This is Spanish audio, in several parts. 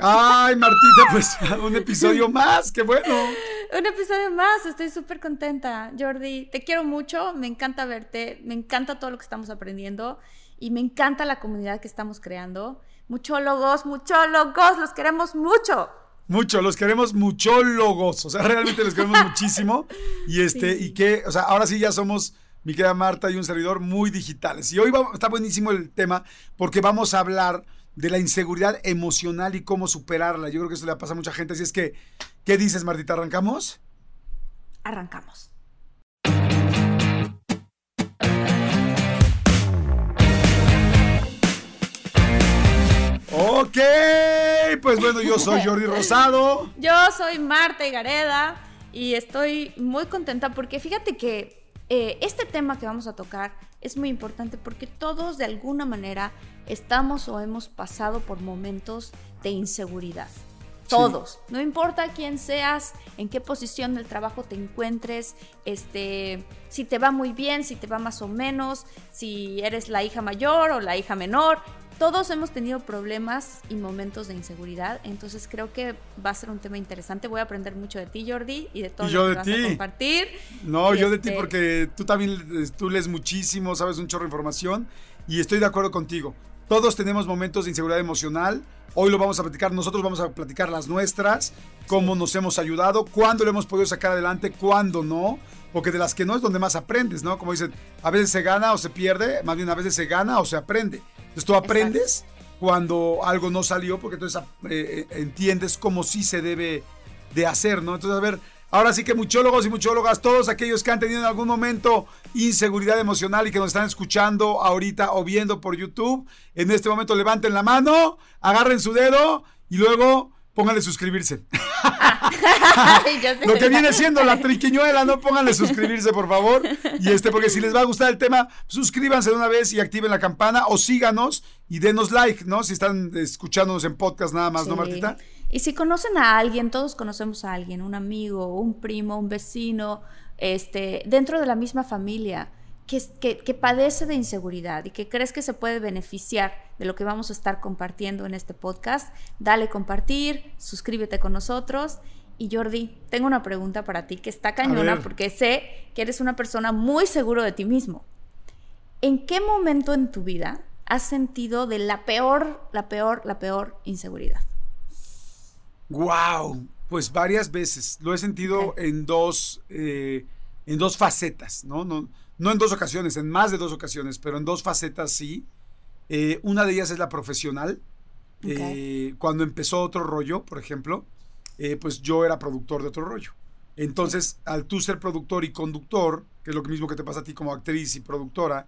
Ay, Martita, pues un episodio más, qué bueno. Un episodio más, estoy súper contenta. Jordi, te quiero mucho, me encanta verte, me encanta todo lo que estamos aprendiendo y me encanta la comunidad que estamos creando. Muchólogos, muchólogos, los queremos mucho. Mucho, los queremos muchólogos, o sea, realmente los queremos muchísimo. Y este, y que, o sea, ahora sí ya somos, mi querida Marta y un servidor, muy digitales. Y hoy va, está buenísimo el tema porque vamos a hablar de la inseguridad emocional y cómo superarla. Yo creo que eso le pasa a mucha gente. Así es que, ¿qué dices, Martita? ¿Arrancamos? Arrancamos. Ok, pues bueno, yo soy Jordi Rosado. Yo soy Marta Gareda y estoy muy contenta porque fíjate que eh, este tema que vamos a tocar es muy importante porque todos de alguna manera estamos o hemos pasado por momentos de inseguridad. Todos, no importa quién seas, en qué posición del trabajo te encuentres, este, si te va muy bien, si te va más o menos, si eres la hija mayor o la hija menor, todos hemos tenido problemas y momentos de inseguridad, entonces creo que va a ser un tema interesante. Voy a aprender mucho de ti, Jordi, y de todo lo que vas a compartir. No, yo de ti este porque tú también tú lees muchísimo, sabes un chorro de información y estoy de acuerdo contigo. Todos tenemos momentos de inseguridad emocional. Hoy lo vamos a platicar, nosotros vamos a platicar las nuestras, cómo nos hemos ayudado, cuándo lo hemos podido sacar adelante, cuándo no, porque de las que no es donde más aprendes, ¿no? Como dicen, a veces se gana o se pierde, más bien a veces se gana o se aprende. Entonces tú aprendes cuando algo no salió, porque entonces eh, eh, entiendes cómo sí se debe de hacer, ¿no? Entonces, a ver, Ahora sí que muchólogos y muchólogas, todos aquellos que han tenido en algún momento inseguridad emocional y que nos están escuchando ahorita o viendo por YouTube, en este momento levanten la mano, agarren su dedo y luego pónganle suscribirse. Lo que viene siendo la triquiñuela, no pónganle suscribirse, por favor. Y este, porque si les va a gustar el tema, suscríbanse de una vez y activen la campana o síganos y denos like, ¿no? Si están escuchándonos en podcast nada más, ¿no, Martita? Y si conocen a alguien, todos conocemos a alguien, un amigo, un primo, un vecino, este, dentro de la misma familia, que, que, padece de inseguridad y que crees que se puede beneficiar de lo que vamos a estar compartiendo en este podcast, dale compartir, suscríbete con nosotros. Y Jordi, tengo una pregunta para ti que está cañona porque sé que eres una persona muy seguro de ti mismo. ¿En qué momento en tu vida has sentido de la peor, la peor, la peor inseguridad? Wow, pues varias veces. Lo he sentido en dos, eh, en dos facetas, ¿no? ¿no? No en dos ocasiones, en más de dos ocasiones, pero en dos facetas sí. Eh, una de ellas es la profesional. Eh, cuando empezó otro rollo, por ejemplo, pues yo era productor de otro rollo. Entonces, al tú ser productor y conductor, que es lo mismo que te pasa a ti como actriz y productora,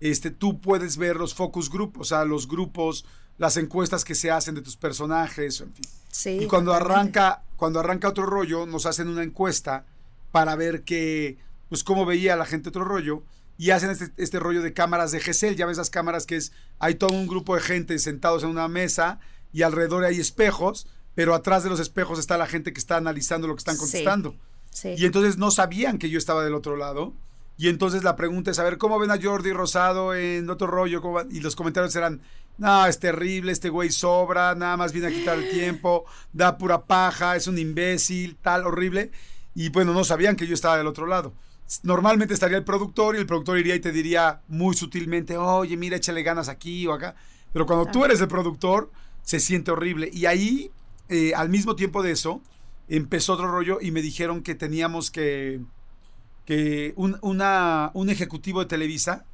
este, tú puedes ver los focus group, o sea, los grupos, las encuestas que se hacen de tus personajes, en fin. Sí, y cuando arranca, cuando arranca otro rollo, nos hacen una encuesta para ver qué, pues cómo veía la gente otro rollo y hacen este, este rollo de cámaras de GESEL, ya ves esas cámaras que es, hay todo un grupo de gente sentados en una mesa y alrededor hay espejos, pero atrás de los espejos está la gente que está analizando lo que están contestando. Sí, Y entonces no sabían que yo estaba del otro lado. Y entonces la pregunta es, a ver, ¿cómo ven a Jordi Rosado en otro rollo? Y los comentarios eran, no, es terrible, este güey sobra, nada más viene a quitar el tiempo, da pura paja, es un imbécil, tal, horrible. Y bueno, no sabían que yo estaba del otro lado. Normalmente estaría el productor y el productor iría y te diría muy sutilmente, oye, mira, échale ganas aquí o acá. Pero cuando tú eres el productor, se siente horrible. Y ahí, eh, al mismo tiempo de eso, empezó otro rollo y me dijeron que teníamos que, que un, una, un ejecutivo de Televisa,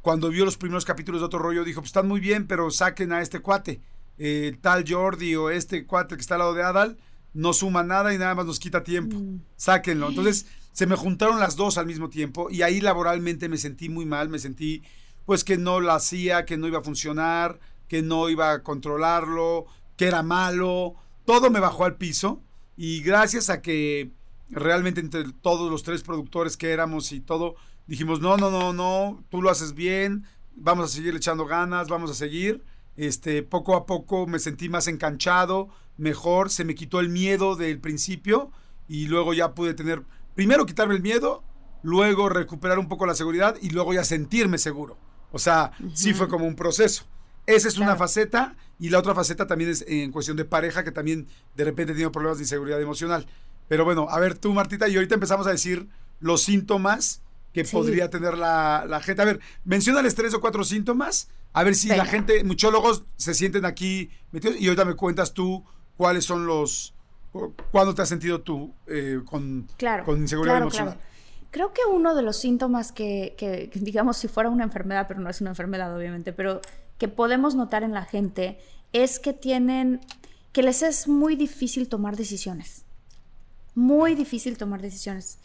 cuando vio los primeros capítulos de otro rollo, dijo, pues están muy bien, pero saquen a este cuate, el tal Jordi o este cuate que está al lado de Adal, no suma nada y nada más nos quita tiempo. Mm. Sáquenlo. Entonces se me juntaron las dos al mismo tiempo y ahí laboralmente me sentí muy mal, me sentí pues que no lo hacía, que no iba a funcionar, que no iba a controlarlo, que era malo. Todo me bajó al piso y gracias a que realmente entre todos los tres productores que éramos y todo, dijimos, no, no, no, no, tú lo haces bien, vamos a seguir echando ganas, vamos a seguir. Este, poco a poco me sentí más enganchado, mejor, se me quitó el miedo del principio y luego ya pude tener, primero quitarme el miedo, luego recuperar un poco la seguridad y luego ya sentirme seguro. O sea, sí fue como un proceso. Esa es una faceta y la otra faceta también es en cuestión de pareja, que también de repente tenido problemas de inseguridad emocional. Pero bueno, a ver tú, Martita, y ahorita empezamos a decir los síntomas que Sí. podría tener la, la gente. A ver, menciónales tres o cuatro síntomas, a ver si la gente, muchólogos, se sienten aquí metidos y ahorita me cuentas tú cuáles son los... cu- ¿Cuándo te has sentido tú eh, con, Claro. con inseguridad claro, emocional? claro. Creo que uno de los síntomas que, digamos, si fuera una enfermedad, pero no es una enfermedad, obviamente, pero que podemos notar en la gente es que tienen, que les es muy difícil tomar decisiones. Muy difícil tomar decisiones.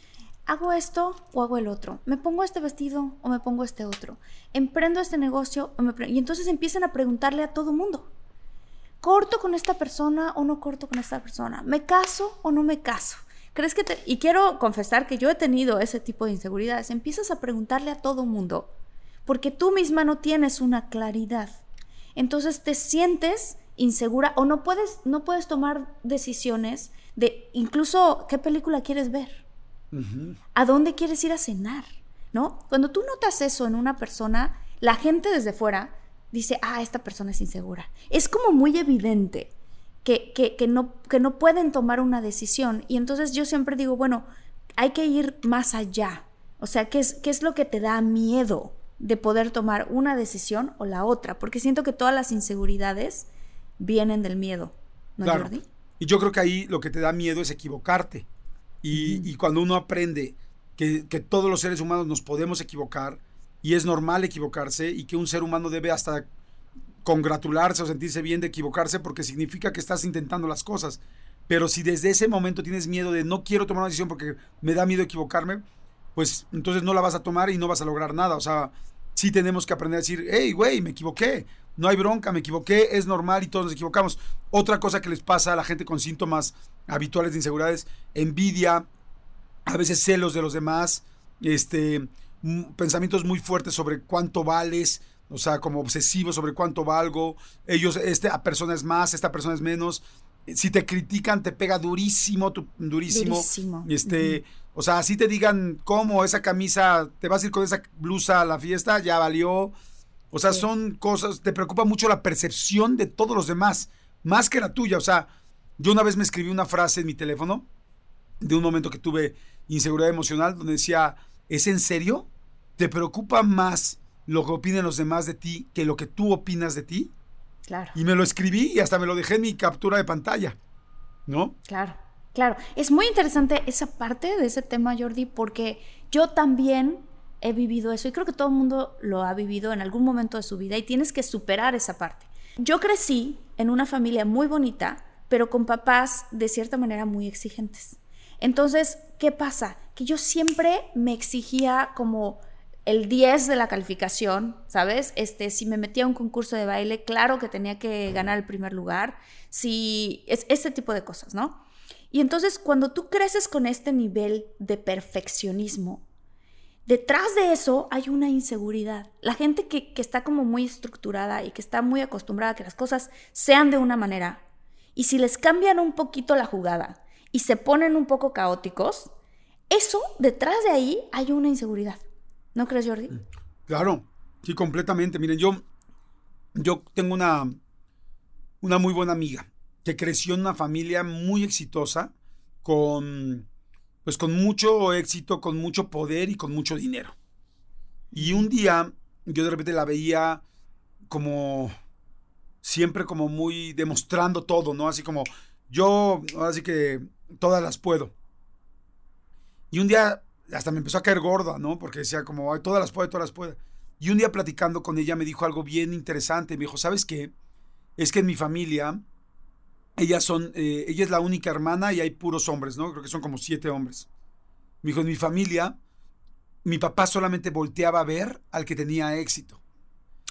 ¿Hago esto o hago el otro? ¿Me pongo este vestido o me pongo este otro? ¿Emprendo este negocio o me... pre-?" Y entonces empiezan a preguntarle a todo mundo. ¿Corto con esta persona o no corto con esta persona? ¿Me caso o no me caso? ¿Crees que te... Y quiero confesar que yo he tenido ese tipo de inseguridades. Empiezas a preguntarle a todo mundo porque tú misma no tienes una claridad. Entonces te sientes insegura o no puedes, no puedes tomar decisiones de incluso qué película quieres ver, a dónde quieres ir a cenar, ¿no? Cuando tú notas eso en una persona, la gente desde fuera dice, ah, esta persona es insegura. Es como muy evidente que, que, que no, que no pueden tomar una decisión. Y entonces yo siempre digo, bueno, hay que ir más allá. O sea, ¿qué es, qué es lo que te da miedo de poder tomar una decisión o la otra? Porque siento que todas las inseguridades vienen del miedo, ¿no, Claro. Jordi? Y yo creo que ahí lo que te da miedo es equivocarte. Y, y cuando uno aprende que, que todos los seres humanos nos podemos equivocar y es normal equivocarse y que un ser humano debe hasta congratularse o sentirse bien de equivocarse porque significa que estás intentando las cosas. Pero si desde ese momento tienes miedo de no quiero tomar una decisión porque me da miedo equivocarme, pues entonces no la vas a tomar y no vas a lograr nada. O sea, sí tenemos que aprender a decir, hey, güey, me equivoqué. No hay bronca, me equivoqué, es normal y todos nos equivocamos. Otra cosa que les pasa a la gente con síntomas habituales de inseguridad es envidia, a veces celos de los demás, este, pensamientos muy fuertes sobre cuánto vales, o sea, como obsesivos sobre cuánto valgo. Ellos, esta persona es más, esta persona es menos. Si te critican, te pega durísimo, tu- durísimo. Durísimo. Este, o sea, así te digan cómo esa camisa, te vas a ir con esa blusa a la fiesta, ya valió. O sea, Sí. son cosas, te preocupa mucho la percepción de todos los demás, más que la tuya. O sea, yo una vez me escribí una frase en mi teléfono de un momento que tuve inseguridad emocional, donde decía, ¿es en serio? ¿Te preocupa más lo que opinen los demás de ti que lo que tú opinas de ti? Claro. Y me lo escribí y hasta me lo dejé en mi captura de pantalla, ¿no? Claro, claro. Es muy interesante esa parte de ese tema, Jordi, porque yo también he vivido eso y creo que todo el mundo lo ha vivido en algún momento de su vida y tienes que superar esa parte. Yo crecí en una familia muy bonita, pero con papás de cierta manera muy exigentes. Entonces, ¿qué pasa? Que yo siempre me exigía como el 10 de la calificación, ¿sabes? Este, si me metía a un concurso de baile, claro que tenía que ganar el primer lugar, si es ese tipo de cosas, ¿no? Y entonces cuando tú creces con este nivel de perfeccionismo, detrás de eso hay una inseguridad. La gente que, que está como muy estructurada y que está muy acostumbrada a que las cosas sean de una manera, y si les cambian un poquito la jugada y se ponen un poco caóticos, eso, detrás de ahí hay una inseguridad. ¿No crees, Jordi? Claro, sí, completamente. Miren, yo, yo tengo una, una muy buena amiga que creció en una familia muy exitosa, con, pues con mucho éxito, con mucho poder y con mucho dinero. Y un día yo de repente la veía como, siempre como muy demostrando todo, ¿no? Así como yo, así que todas las puedo. Y un día hasta me empezó a caer gorda, ¿no? Porque decía como, Ay, todas las puedo, todas las puedo. Y un día platicando con ella me dijo algo bien interesante. Me dijo, ¿sabes qué? Es que en mi familia, ellas son, eh, ella es la única hermana y hay puros hombres, ¿no? Creo que son como siete hombres. Me dijo, en mi familia, mi papá solamente volteaba a ver al que tenía éxito.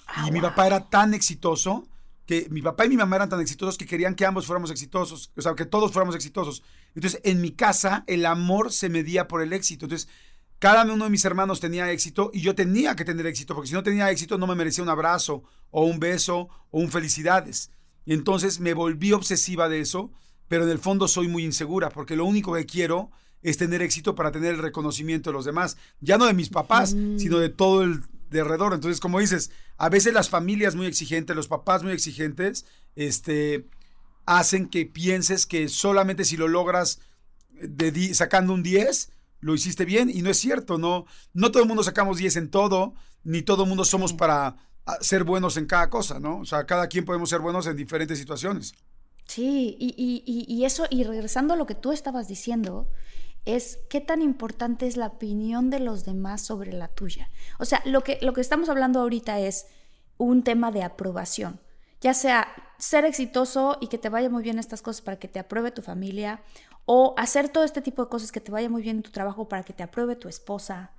Ah, y mi papá era tan exitoso que mi papá y mi mamá eran tan exitosos que querían que ambos fuéramos exitosos, o sea, que todos fuéramos exitosos. Entonces, en mi casa, el amor se medía por el éxito. Entonces, cada uno de mis hermanos tenía éxito y yo tenía que tener éxito, porque si no tenía éxito no me merecía un abrazo o un beso o un felicidades. Y entonces me volví obsesiva de eso, pero en el fondo soy muy insegura, porque lo único que quiero es tener éxito para tener el reconocimiento de los demás, ya no de mis papás, mm. sino de todo el de alrededor. Entonces, como dices, a veces las familias muy exigentes, los papás muy exigentes, este, hacen que pienses que solamente si lo logras de sacando un 10, lo hiciste bien y no es cierto, no, no todo el mundo sacamos 10 en todo, ni todo el mundo somos para ah, ser buenos en cada cosa, ¿no? O sea, cada quien podemos ser buenos en diferentes situaciones. Sí, y, eso, y regresando a lo que tú estabas diciendo, es qué tan importante es la opinión de los demás sobre la tuya. O sea, lo que, lo que estamos hablando ahorita es un tema de aprobación, ya sea ser exitoso y que te vaya muy bien estas cosas para que te apruebe tu familia, o hacer todo este tipo de cosas que te vaya muy bien en tu trabajo para que te apruebe tu esposa,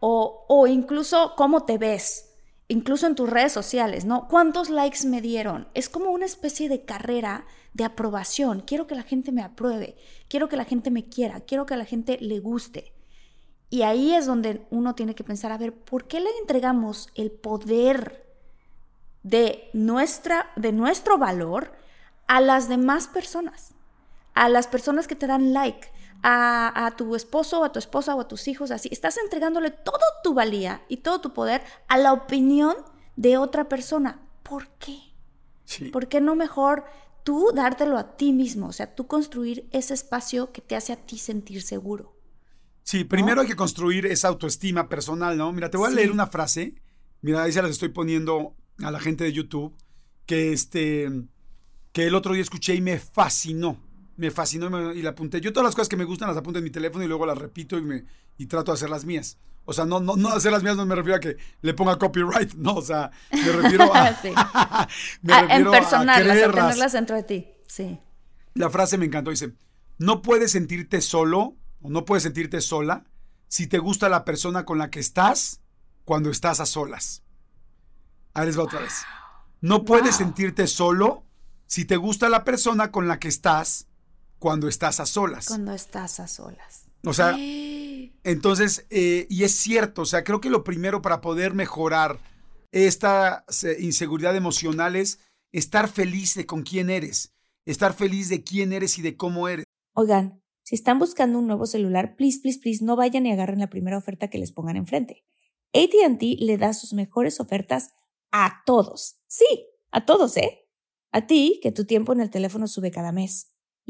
o, o incluso cómo te ves incluso en tus redes sociales, ¿no? ¿Cuántos likes me dieron? Es como una especie de carrera de aprobación. Quiero que la gente me apruebe, quiero que la gente me quiera, quiero que la gente le guste. Y ahí es donde uno tiene que pensar, a ver, ¿por qué le entregamos el poder de, nuestra, de nuestro valor a las demás personas? A las personas que te dan like, a, tu esposo, a tu esposa o a tus hijos, así. Estás entregándole toda tu valía y todo tu poder a la opinión de otra persona. ¿Por qué? ¿Por qué no mejor tú dártelo a ti mismo? O sea, tú construir ese espacio que te hace a ti sentir seguro. Sí, primero hay que construir esa autoestima personal, ¿no? Mira, te voy a leer una frase. Mira, ahí se las estoy poniendo a la gente de YouTube. Que este. Que el otro día escuché y me fascinó me fascinó y, la apunté. Yo todas las cosas que me gustan las apunto en mi teléfono y luego las repito y, me, y trato de hacer las mías. O sea, no, no, no hacer las mías no me refiero a que le ponga copyright, no, o sea, me refiero a... sí. me ah, en personal, a, tenerlas dentro de ti, sí. La frase me encantó, dice, no puedes sentirte solo o no puedes sentirte sola si te gusta la persona con la que estás cuando estás a solas. Ahí les va otra vez. No puedes sentirte solo si te gusta la persona con la que estás cuando estás a solas. Cuando estás a solas. O sea, entonces, eh, y es cierto, o sea, creo que lo primero para poder mejorar esta inseguridad emocional es estar feliz de con quién eres, estar feliz de quién eres y de cómo eres. Oigan, si están buscando un nuevo celular, please, please, please, no vayan y agarren la primera oferta que les pongan enfrente. ATT le da sus mejores ofertas a todos. Sí, a todos, ¿eh? A ti, que tu tiempo en el teléfono sube cada mes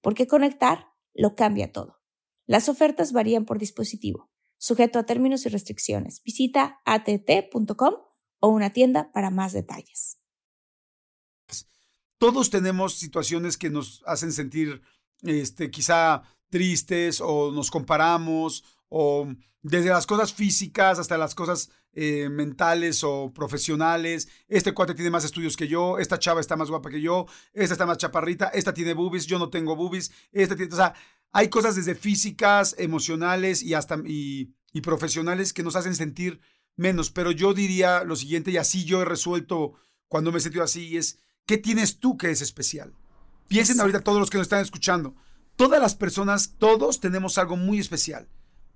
porque conectar lo cambia todo. Las ofertas varían por dispositivo, sujeto a términos y restricciones. Visita att.com o una tienda para más detalles. Todos tenemos situaciones que nos hacen sentir este, quizá tristes o nos comparamos o desde las cosas físicas hasta las cosas eh, mentales o profesionales. Este cuate tiene más estudios que yo, esta chava está más guapa que yo, esta está más chaparrita, esta tiene boobies, yo no tengo boobies, esta tiene, o sea, hay cosas desde físicas, emocionales y hasta y, y profesionales que nos hacen sentir menos, pero yo diría lo siguiente y así yo he resuelto cuando me he sentido así es, ¿qué tienes tú que es especial? Piensen ahorita todos los que nos están escuchando. Todas las personas, todos tenemos algo muy especial.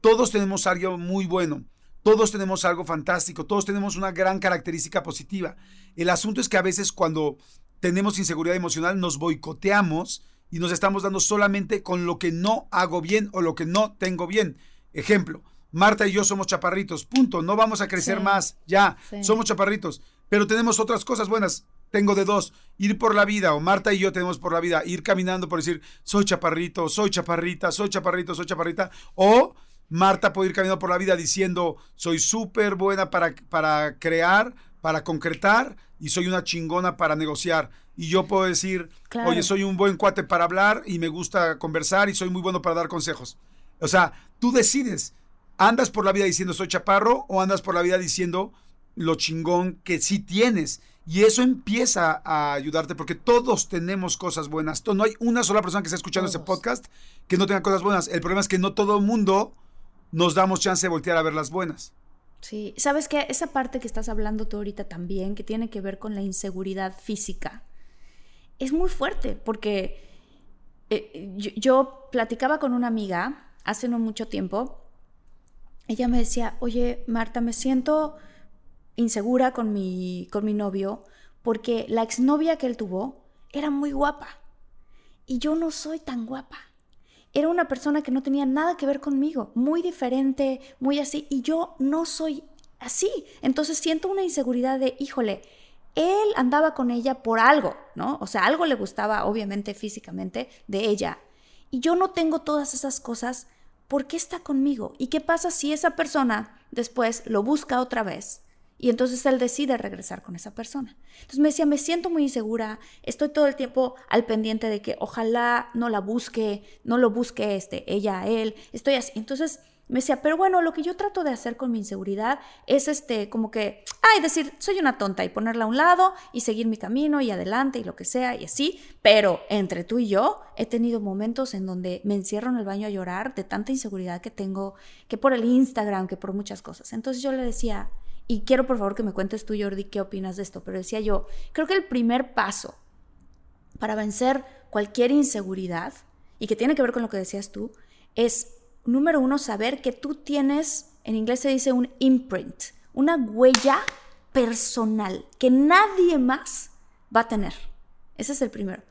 Todos tenemos algo muy bueno. Todos tenemos algo fantástico, todos tenemos una gran característica positiva. El asunto es que a veces cuando tenemos inseguridad emocional, nos boicoteamos y nos estamos dando solamente con lo que no hago bien o lo que no tengo bien. Ejemplo, Marta y yo somos chaparritos, punto, no vamos a crecer Sí. más, ya, Sí. somos chaparritos, pero tenemos otras cosas buenas. Tengo de dos, ir por la vida, o Marta y yo tenemos por la vida, ir caminando por decir, soy chaparrito, soy chaparrita, soy chaparrito, soy chaparrita, o Marta puede ir caminando por la vida diciendo, soy súper buena para, para crear, para concretar, y soy una chingona para negociar. Y yo puedo decir, Claro. oye, soy un buen cuate para hablar y me gusta conversar y soy muy bueno para dar consejos. O sea, tú decides, ¿andas por la vida diciendo soy chaparro o andas por la vida diciendo lo chingón que sí tienes? Y eso empieza a ayudarte porque todos tenemos cosas buenas. No hay una sola persona que esté escuchando este Todos. podcast que no tenga cosas buenas. El problema es que no todo el mundo nos damos chance de voltear a ver las buenas. Sí, sabes que esa parte que estás hablando tú ahorita también, que tiene que ver con la inseguridad física, es muy fuerte porque eh, yo, yo platicaba con una amiga hace no mucho tiempo. Ella me decía, oye, Marta, me siento insegura con mi, con mi novio porque la exnovia que él tuvo era muy guapa y yo no soy tan guapa. Era una persona que no tenía nada que ver conmigo, muy diferente, muy así, y yo no soy así. Entonces siento una inseguridad de, híjole, él andaba con ella por algo, ¿no? O sea, algo le gustaba, obviamente, físicamente, de ella. Y yo no tengo todas esas cosas, ¿por qué está conmigo? ¿Y qué pasa si esa persona después lo busca otra vez? Y entonces él decide regresar con esa persona. Entonces me decía, me siento muy insegura, estoy todo el tiempo al pendiente de que ojalá no la busque, no lo busque este, ella él, estoy así. Entonces me decía, pero bueno, lo que yo trato de hacer con mi inseguridad es este, como que, ay, decir, soy una tonta y ponerla a un lado y seguir mi camino y adelante y lo que sea y así. Pero entre tú y yo he tenido momentos en donde me encierro en el baño a llorar de tanta inseguridad que tengo, que por el Instagram, que por muchas cosas. Entonces yo le decía, y quiero por favor que me cuentes tú, Jordi, qué opinas de esto, pero decía yo, creo que el primer paso para vencer cualquier inseguridad, y que tiene que ver con lo que decías tú, es, número uno, saber que tú tienes, en inglés se dice un imprint, una huella personal que nadie más va a tener. Ese es el primero.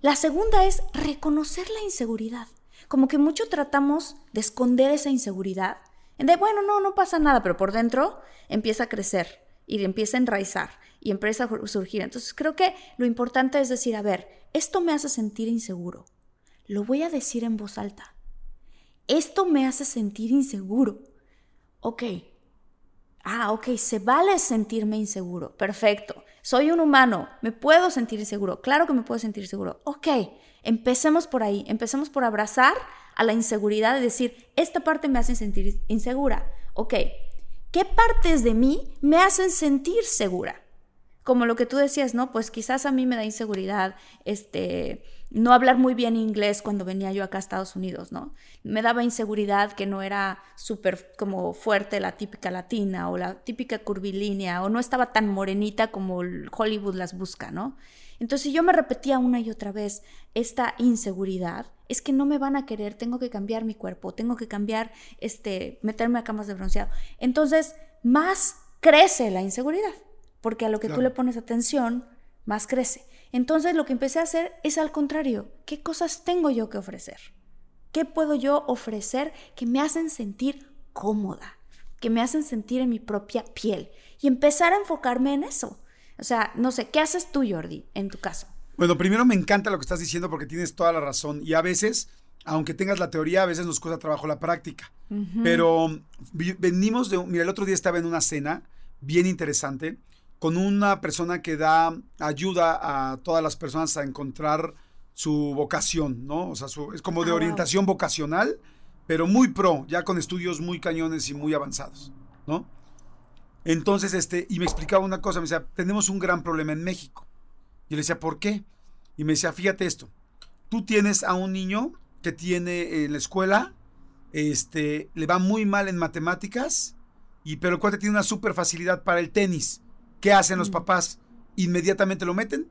La segunda es reconocer la inseguridad. Como que mucho tratamos de esconder esa inseguridad. De, bueno, no, no pasa nada, pero por dentro empieza a crecer y empieza a enraizar y empieza a surgir. Entonces creo que lo importante es decir, a ver, esto me hace sentir inseguro. Lo voy a decir en voz alta. Esto me hace sentir inseguro. Ok. Ah, ok, se vale sentirme inseguro. Perfecto. Soy un humano. Me puedo sentir inseguro. Claro que me puedo sentir inseguro. Ok, empecemos por ahí. Empecemos por abrazar a la inseguridad y decir, esta parte me hace sentir insegura. Ok, ¿qué partes de mí me hacen sentir segura? Como lo que tú decías, ¿no? Pues quizás a mí me da inseguridad, este, no hablar muy bien inglés cuando venía yo acá a Estados Unidos, ¿no? Me daba inseguridad que no era súper como fuerte la típica latina o la típica curvilínea o no estaba tan morenita como Hollywood las busca, ¿no? Entonces yo me repetía una y otra vez esta inseguridad, es que no me van a querer, tengo que cambiar mi cuerpo, tengo que cambiar, este, meterme a camas de bronceado. Entonces, más crece la inseguridad, porque a lo que claro. tú le pones atención, más crece. Entonces lo que empecé a hacer es al contrario, ¿qué cosas tengo yo que ofrecer? ¿Qué puedo yo ofrecer que me hacen sentir cómoda, que me hacen sentir en mi propia piel? Y empezar a enfocarme en eso. O sea, no sé, ¿qué haces tú, Jordi, en tu caso? Bueno, primero me encanta lo que estás diciendo porque tienes toda la razón. Y a veces, aunque tengas la teoría, a veces nos cuesta trabajo la práctica. Uh -huh. Pero venimos de... Mira, el otro día estaba en una cena bien interesante con una persona que da ayuda a todas las personas a encontrar su vocación, ¿no? O sea, su, es como de oh, orientación vocacional, pero muy pro, ya con estudios muy cañones y muy avanzados, ¿no? Entonces, este, y me explicaba una cosa, me decía, tenemos un gran problema en México. Yo le decía, ¿por qué? Y me decía, fíjate esto, tú tienes a un niño que tiene en la escuela, este, le va muy mal en matemáticas, y, pero el cuate tiene una super facilidad para el tenis. ¿Qué hacen los papás? Inmediatamente lo meten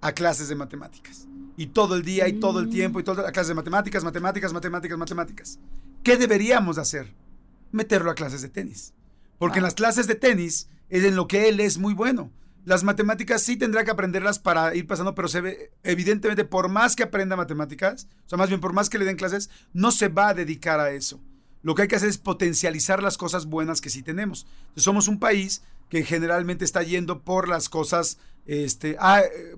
a clases de matemáticas. Y todo el día y todo el tiempo y todo a clases de matemáticas, matemáticas, matemáticas, matemáticas. ¿Qué deberíamos de hacer? Meterlo a clases de tenis. Porque en las clases de tenis es en lo que él es muy bueno. las matemáticas sí tendrá que aprenderlas para ir pasando, pero se ve, evidentemente, por más que aprenda matemáticas, o sea, más bien por más que le den clases, no se va a dedicar a eso. Lo que hay que hacer es potencializar las cosas buenas que sí tenemos. Entonces, somos un país que generalmente está yendo por las cosas, este, ah, eh,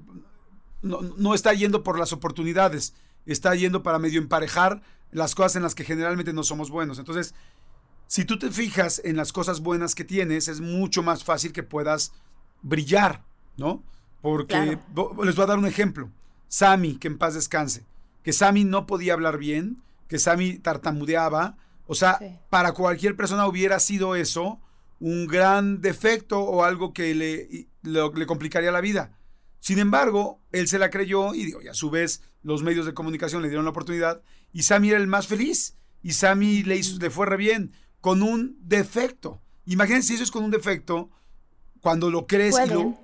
no, no está yendo por las oportunidades, está yendo para medio emparejar las cosas en las que generalmente no somos buenos. Entonces, si tú te fijas en las cosas buenas que tienes, es mucho más fácil que puedas brillar, ¿no? Porque les voy a dar un ejemplo. Sammy, que en paz descanse, que Sammy no podía hablar bien, que Sammy tartamudeaba, o sea, para cualquier persona hubiera sido eso un gran defecto o algo que le, le complicaría la vida. Sin embargo, él se la creyó y, y a su vez los medios de comunicación le dieron la oportunidad y Sammy era el más feliz y Sammy le, hizo, le fue re bien con un defecto. Imagínense si eso es con un defecto, cuando lo crees y lo...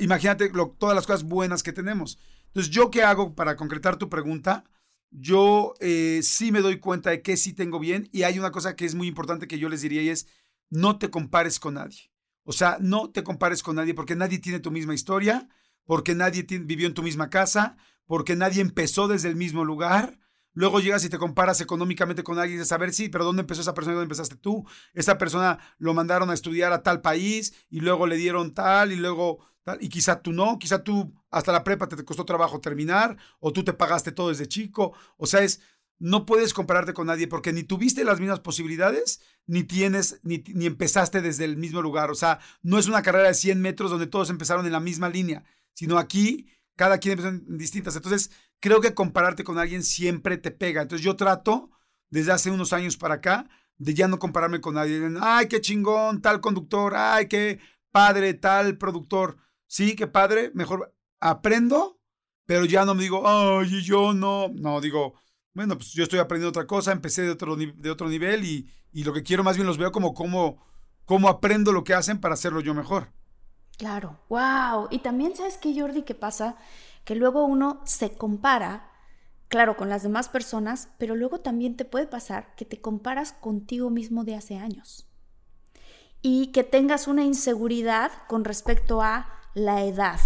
imagínate todas las cosas buenas que tenemos. Entonces, ¿yo qué hago para concretar tu pregunta? Yo eh, sí me doy cuenta de que sí tengo bien y hay una cosa que es muy importante que yo les diría y es, no te compares con nadie. O sea, no te compares con nadie porque nadie tiene tu misma historia, porque nadie vivió en tu misma casa, porque nadie empezó desde el mismo lugar. Luego llegas y te comparas económicamente con alguien y dices, a ver, sí, pero ¿dónde empezó esa persona y dónde empezaste tú? Esa persona lo mandaron a estudiar a tal país y luego le dieron tal y luego tal, y quizá tú no, quizá tú hasta la prepa te, costó trabajo terminar o tú te pagaste todo desde chico. O sea, es, no puedes compararte con nadie porque ni tuviste las mismas posibilidades, ni tienes, ni, ni, empezaste desde el mismo lugar. O sea, no es una carrera de 100 metros donde todos empezaron en la misma línea, sino aquí cada quien empezó en distintas. Entonces, creo que compararte con alguien siempre te pega. Entonces yo trato, desde hace unos años para acá, de ya no compararme con nadie. Ay, qué chingón, tal conductor, ay, qué padre, tal productor. Sí, qué padre, mejor aprendo, pero ya no me digo, ay, yo no. No, digo, bueno, pues yo estoy aprendiendo otra cosa, empecé de otro, de otro nivel y, y lo que quiero más bien los veo como cómo, cómo aprendo lo que hacen para hacerlo yo mejor. Claro, wow. Y también sabes qué, Jordi, qué pasa, que luego uno se compara, claro, con las demás personas, pero luego también te puede pasar que te comparas contigo mismo de hace años y que tengas una inseguridad con respecto a la edad.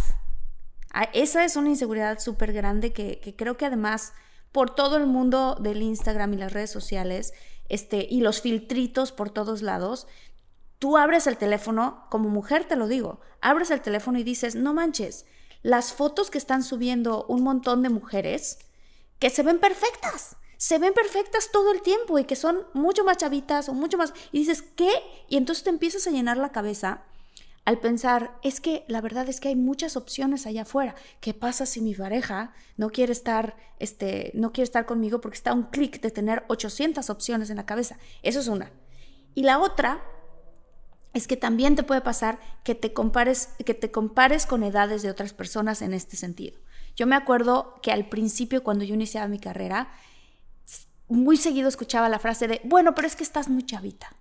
Ah, esa es una inseguridad súper grande que, creo que además por todo el mundo del Instagram y las redes sociales este, y los filtritos por todos lados, tú abres el teléfono, como mujer te lo digo, abres el teléfono y dices, no manches, las fotos que están subiendo un montón de mujeres que se ven perfectas. Se ven perfectas todo el tiempo y que son mucho más chavitas o mucho más... Y dices, ¿qué? Y entonces te empiezas a llenar la cabeza al pensar, es que la verdad es que hay muchas opciones allá afuera. ¿Qué pasa si mi pareja no quiere estar, este, no quiere estar conmigo porque está un clic de tener 800 opciones en la cabeza? Eso es una. Y la otra es que también te puede pasar que te compares, que te compares con edades de otras personas en este sentido. Yo me acuerdo que al principio, cuando yo iniciaba mi carrera, muy seguido escuchaba la frase de, bueno, pero es que estás muy chavita.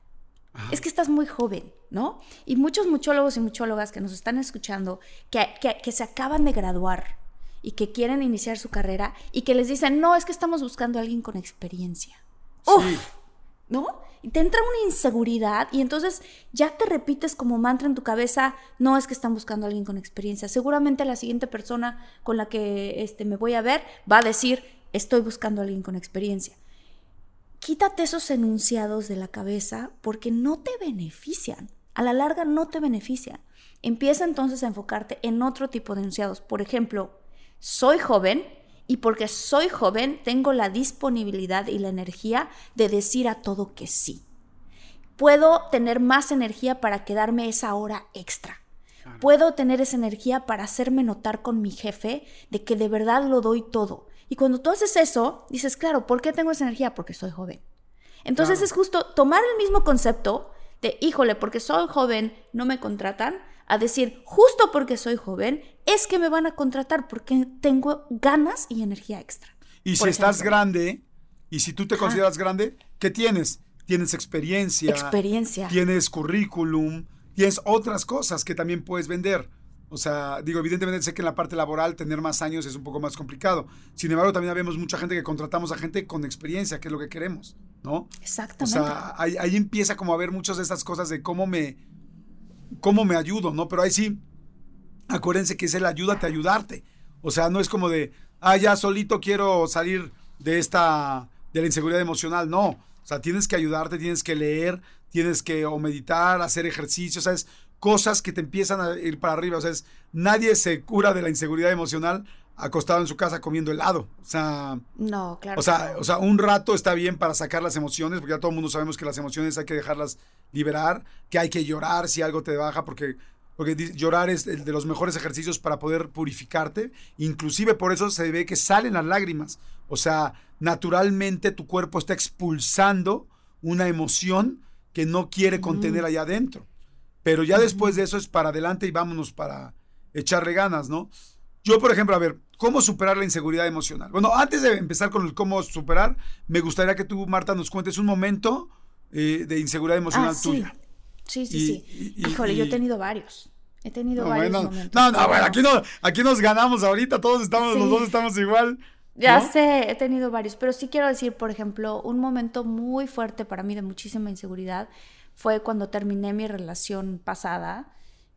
Es que estás muy joven, ¿no? Y muchos muchólogos y muchólogas que nos están escuchando, que, que, se acaban de graduar y que quieren iniciar su carrera y que les dicen, no, es que estamos buscando a alguien con experiencia. ¡Uf! ¿No? y te entra una inseguridad y entonces ya te repites como mantra en tu cabeza, no es que están buscando a alguien con experiencia, seguramente la siguiente persona con la que este, me voy a ver va a decir, estoy buscando a alguien con experiencia. Quítate esos enunciados de la cabeza porque no te benefician, a la larga no te benefician. Empieza entonces a enfocarte en otro tipo de enunciados. Por ejemplo, soy joven, y porque soy joven tengo la disponibilidad y la energía de decir a todo que sí. Puedo tener más energía para quedarme esa hora extra. Puedo tener esa energía para hacerme notar con mi jefe de que de verdad lo doy todo. Y cuando tú haces eso, dices, claro, ¿por qué tengo esa energía? Porque soy joven. Entonces es justo tomar el mismo concepto de, híjole, porque soy joven, no me contratan, a decir, justo porque soy joven, es que me van a contratar porque tengo ganas y energía extra. Y si estás grande, y si tú te consideras grande, ¿qué tienes? Tienes experiencia. Experiencia. Tienes currículum, tienes otras cosas que también puedes vender. O sea, digo, evidentemente sé que en la parte laboral tener más años es un poco más complicado. Sin embargo, también vemos mucha gente que contratamos a gente con experiencia, que es lo que queremos, ¿no? Exactamente. O sea, ahí, ahí empieza como a ver muchas de estas cosas de cómo me, cómo me ayudo, ¿no? Pero ahí sí, acuérdense que es el ayúdate a ayudarte. O sea, no es como de, ah, ya solito quiero salir de esta, de la inseguridad emocional. No, o sea, tienes que ayudarte, tienes que leer, tienes que o meditar, hacer ejercicio, ¿sabes? Cosas que te empiezan a ir para arriba. O sea, nadie se cura de la inseguridad emocional acostado en su casa comiendo helado. O sea, no, claro. O sea, o sea, un rato está bien para sacar las emociones, porque ya todo el mundo sabemos que las emociones hay que dejarlas liberar, que hay que llorar si algo te baja, porque porque llorar es el de los mejores ejercicios para poder purificarte. Inclusive por eso se ve que salen las lágrimas. O sea, naturalmente tu cuerpo está expulsando una emoción que no quiere contener allá adentro. Pero ya después de eso es para adelante y vámonos para echarle ganas, ¿no? Yo, por ejemplo, a ver, ¿cómo superar la inseguridad emocional? Bueno, antes de empezar con el cómo superar, me gustaría que tú, Marta, nos cuentes un momento eh, de inseguridad emocional ah, tuya. Sí, sí, sí. Híjole, yo he tenido varios. He tenido varios momentos. No, no, bueno, aquí, no, aquí nos ganamos ahorita, todos estamos, los dos estamos igual. Ya sé, he tenido varios, pero sí quiero decir, por ejemplo, un momento muy fuerte para mí de muchísima inseguridad fue cuando terminé mi relación pasada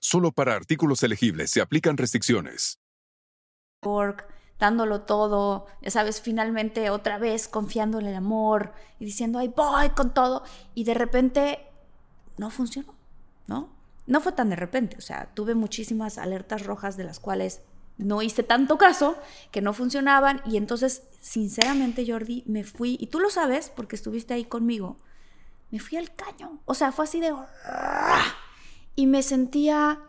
Solo para artículos elegibles se aplican restricciones. dándolo todo, ya sabes, finalmente otra vez confiando en el amor y diciendo, ay, voy con todo. Y de repente no funcionó, ¿no? No fue tan de repente, o sea, tuve muchísimas alertas rojas de las cuales no hice tanto caso, que no funcionaban. Y entonces, sinceramente, Jordi, me fui, y tú lo sabes porque estuviste ahí conmigo, me fui al caño. O sea, fue así de y me sentía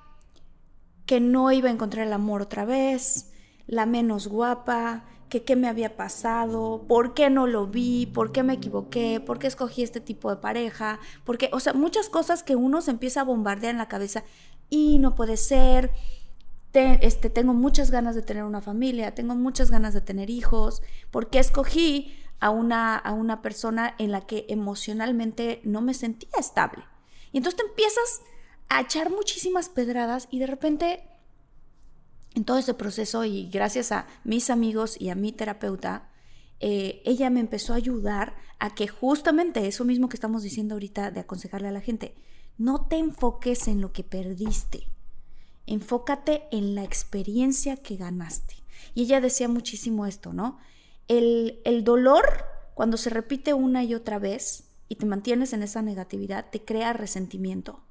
que no iba a encontrar el amor otra vez, la menos guapa, que qué me había pasado, por qué no lo vi, por qué me equivoqué, por qué escogí este tipo de pareja, porque, o sea, muchas cosas que uno se empieza a bombardear en la cabeza y no puede ser, este, tengo muchas ganas de tener una familia, tengo muchas ganas de tener hijos, porque escogí a una, a una persona en la que emocionalmente no me sentía estable. Y entonces te empiezas a echar muchísimas pedradas y de repente en todo ese proceso y gracias a mis amigos y a mi terapeuta, eh, ella me empezó a ayudar a que justamente eso mismo que estamos diciendo ahorita de aconsejarle a la gente, no te enfoques en lo que perdiste, enfócate en la experiencia que ganaste. Y ella decía muchísimo esto, ¿no? El dolor, cuando se repite una y otra vez y te mantienes en esa negatividad, te crea resentimiento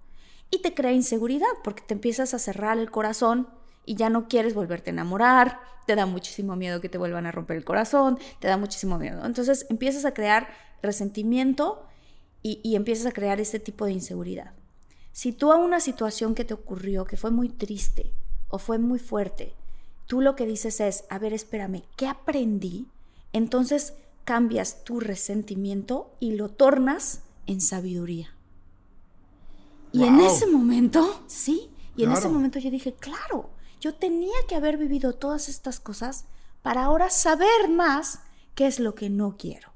y te crea inseguridad porque te empiezas a cerrar el corazón y ya no quieres volverte a enamorar, te da muchísimo miedo que te vuelvan a romper el corazón, te da muchísimo miedo. Entonces empiezas a crear resentimiento y, empiezas a crear este tipo de inseguridad. Si tú a una situación que te ocurrió, que fue muy triste o fue muy fuerte, tú lo que dices es, a ver, espérame, ¿qué aprendí? Entonces cambias tu resentimiento y lo tornas en sabiduría. Y en ese momento, sí, y en ese momento yo dije, claro, yo tenía que haber vivido todas estas cosas para ahora saber más qué es lo que no quiero.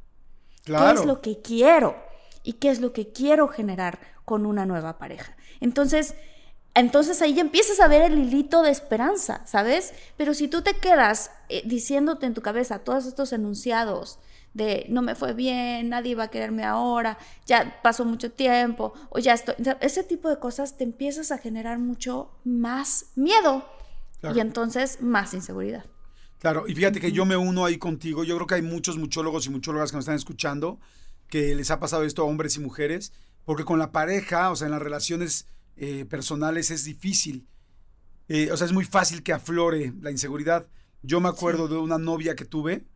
Claro. ¿Qué es lo que quiero? Y qué es lo que quiero generar con una nueva pareja. Entonces, entonces ahí ya empiezas a ver el hilito de esperanza, ¿sabes? Pero si tú te quedas eh, diciéndote en tu cabeza todos estos enunciados de no me fue bien, nadie va a quererme ahora, ya pasó mucho tiempo, o ya estoy. Ese tipo de cosas te empiezas a generar mucho más miedo y entonces más inseguridad. Claro, y fíjate que yo me uno ahí contigo. Yo creo que hay muchos muchólogos y muchólogas que nos están escuchando que les ha pasado esto a hombres y mujeres, porque con la pareja, o sea, en las relaciones eh, personales es difícil. Eh, o sea, es muy fácil que aflore la inseguridad. Yo me acuerdo de una novia que tuve